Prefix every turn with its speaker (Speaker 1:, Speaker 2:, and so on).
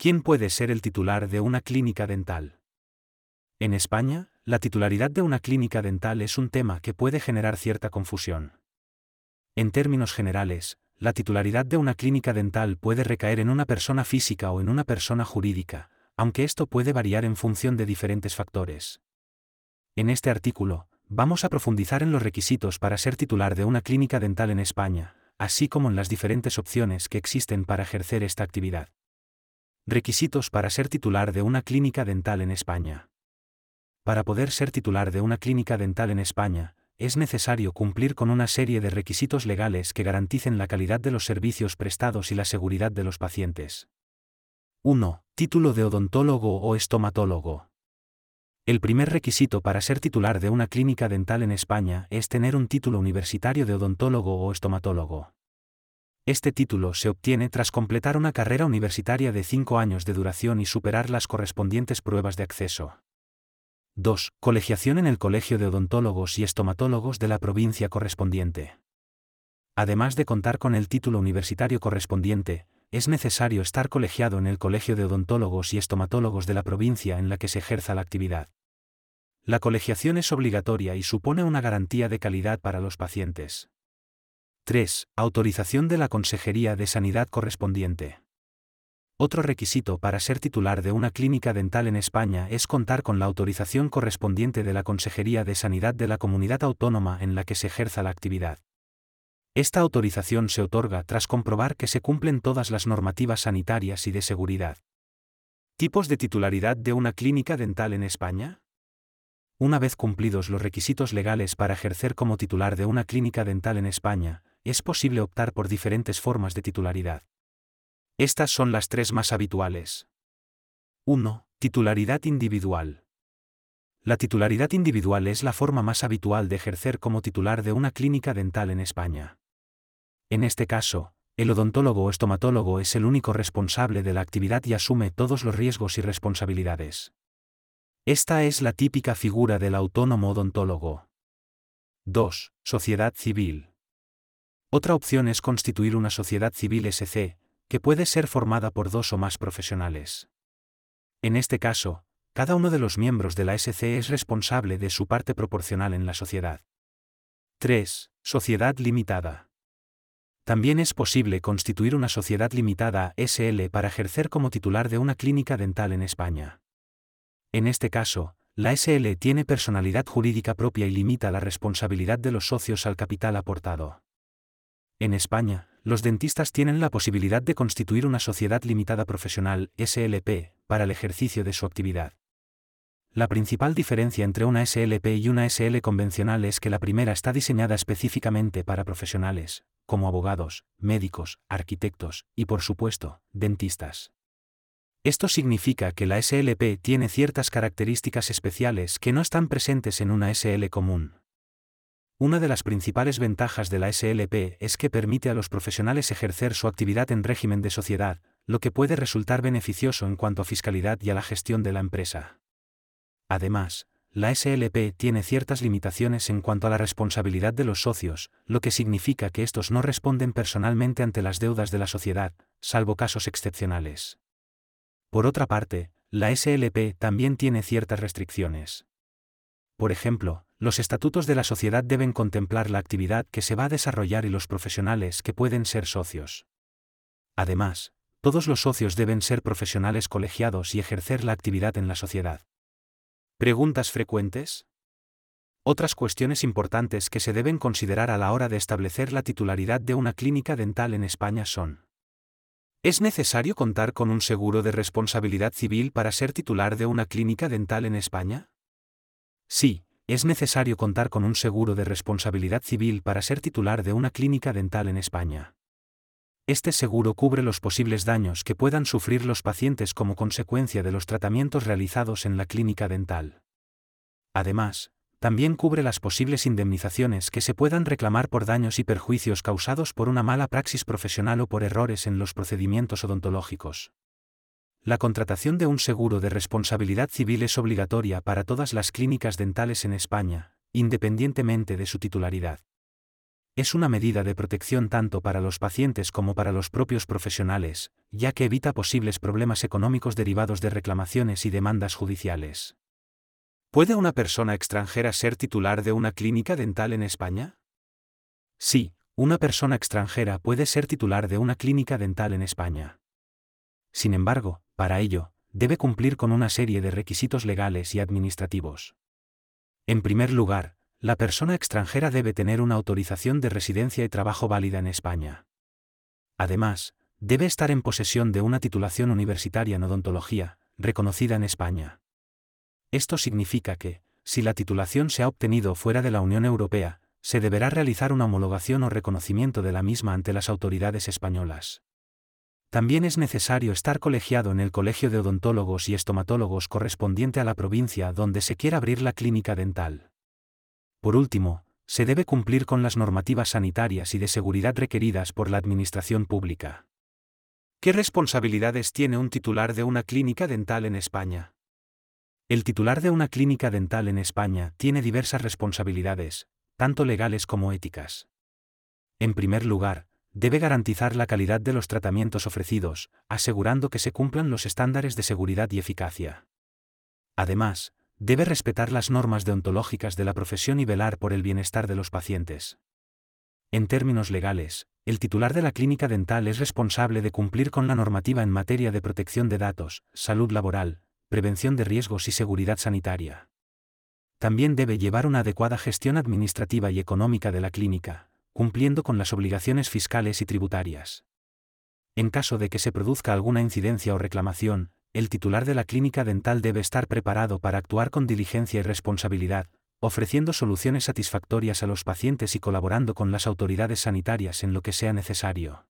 Speaker 1: ¿Quién puede ser el titular de una clínica dental? En España, la titularidad de una clínica dental es un tema que puede generar cierta confusión. En términos generales, la titularidad de una clínica dental puede recaer en una persona física o en una persona jurídica, aunque esto puede variar en función de diferentes factores. En este artículo, vamos a profundizar en los requisitos para ser titular de una clínica dental en España, así como en las diferentes opciones que existen para ejercer esta actividad. Requisitos para ser titular de una clínica dental en España. Para poder ser titular de una clínica dental en España, es necesario cumplir con una serie de requisitos legales que garanticen la calidad de los servicios prestados y la seguridad de los pacientes. 1. Título de odontólogo o estomatólogo. El primer requisito para ser titular de una clínica dental en España es tener un título universitario de odontólogo o estomatólogo. Este título se obtiene tras completar una carrera universitaria de 5 años de duración y superar las correspondientes pruebas de acceso. 2. Colegiación en el Colegio de Odontólogos y Estomatólogos de la provincia correspondiente. Además de contar con el título universitario correspondiente, es necesario estar colegiado en el Colegio de Odontólogos y Estomatólogos de la provincia en la que se ejerza la actividad. La colegiación es obligatoria y supone una garantía de calidad para los pacientes. 3. Autorización de la Consejería de Sanidad correspondiente. Otro requisito para ser titular de una clínica dental en España es contar con la autorización correspondiente de la Consejería de Sanidad de la comunidad autónoma en la que se ejerza la actividad. Esta autorización se otorga tras comprobar que se cumplen todas las normativas sanitarias y de seguridad. ¿Tipos de titularidad de una clínica dental en España? Una vez cumplidos los requisitos legales para ejercer como titular de una clínica dental en España, es posible optar por diferentes formas de titularidad. Estas son las tres más habituales. 1. Titularidad individual. La titularidad individual es la forma más habitual de ejercer como titular de una clínica dental en España. En este caso, el odontólogo o estomatólogo es el único responsable de la actividad y asume todos los riesgos y responsabilidades. Esta es la típica figura del autónomo odontólogo. 2. Sociedad civil. Otra opción es constituir una sociedad civil SC, que puede ser formada por dos o más profesionales. En este caso, cada uno de los miembros de la SC es responsable de su parte proporcional en la sociedad. 3. Sociedad limitada. También es posible constituir una sociedad limitada SL para ejercer como titular de una clínica dental en España. En este caso, la SL tiene personalidad jurídica propia y limita la responsabilidad de los socios al capital aportado. En España, los dentistas tienen la posibilidad de constituir una sociedad limitada profesional, SLP, para el ejercicio de su actividad. La principal diferencia entre una SLP y una SL convencional es que la primera está diseñada específicamente para profesionales, como abogados, médicos, arquitectos y, por supuesto, dentistas. Esto significa que la SLP tiene ciertas características especiales que no están presentes en una SL común. Una de las principales ventajas de la SLP es que permite a los profesionales ejercer su actividad en régimen de sociedad, lo que puede resultar beneficioso en cuanto a fiscalidad y a la gestión de la empresa. Además, la SLP tiene ciertas limitaciones en cuanto a la responsabilidad de los socios, lo que significa que estos no responden personalmente ante las deudas de la sociedad, salvo casos excepcionales. Por otra parte, la SLP también tiene ciertas restricciones. Por ejemplo, los estatutos de la sociedad deben contemplar la actividad que se va a desarrollar y los profesionales que pueden ser socios. Además, todos los socios deben ser profesionales colegiados y ejercer la actividad en la sociedad. ¿Preguntas frecuentes? Otras cuestiones importantes que se deben considerar a la hora de establecer la titularidad de una clínica dental en España son. ¿Es necesario contar con un seguro de responsabilidad civil para ser titular de una clínica dental en España? Sí, es necesario contar con un seguro de responsabilidad civil para ser titular de una clínica dental en España. Este seguro cubre los posibles daños que puedan sufrir los pacientes como consecuencia de los tratamientos realizados en la clínica dental. Además, también cubre las posibles indemnizaciones que se puedan reclamar por daños y perjuicios causados por una mala praxis profesional o por errores en los procedimientos odontológicos. La contratación de un seguro de responsabilidad civil es obligatoria para todas las clínicas dentales en España, independientemente de su titularidad. es una medida de protección tanto para los pacientes como para los propios profesionales, ya que evita posibles problemas económicos derivados de reclamaciones y demandas judiciales. ¿Puede una persona extranjera ser titular de una clínica dental en España? Sí, una persona extranjera puede ser titular de una clínica dental en España. Sin embargo, para ello, debe cumplir con una serie de requisitos legales y administrativos. En primer lugar, la persona extranjera debe tener una autorización de residencia y trabajo válida en España. Además, debe estar en posesión de una titulación universitaria en odontología, reconocida en España. Esto significa que, si la titulación se ha obtenido fuera de la Unión Europea, se deberá realizar una homologación o reconocimiento de la misma ante las autoridades españolas. También es necesario estar colegiado en el Colegio de Odontólogos y Estomatólogos correspondiente a la provincia donde se quiera abrir la clínica dental. Por último, se debe cumplir con las normativas sanitarias y de seguridad requeridas por la Administración Pública. ¿Qué responsabilidades tiene un titular de una clínica dental en España? El titular de una clínica dental en España tiene diversas responsabilidades, tanto legales como éticas. En primer lugar, debe garantizar la calidad de los tratamientos ofrecidos, asegurando que se cumplan los estándares de seguridad y eficacia. Además, debe respetar las normas deontológicas de la profesión y velar por el bienestar de los pacientes. En términos legales, el titular de la clínica dental es responsable de cumplir con la normativa en materia de protección de datos, salud laboral, prevención de riesgos y seguridad sanitaria. También debe llevar una adecuada gestión administrativa y económica de la clínica, cumpliendo con las obligaciones fiscales y tributarias. En caso de que se produzca alguna incidencia o reclamación, el titular de la clínica dental debe estar preparado para actuar con diligencia y responsabilidad, ofreciendo soluciones satisfactorias a los pacientes y colaborando con las autoridades sanitarias en lo que sea necesario.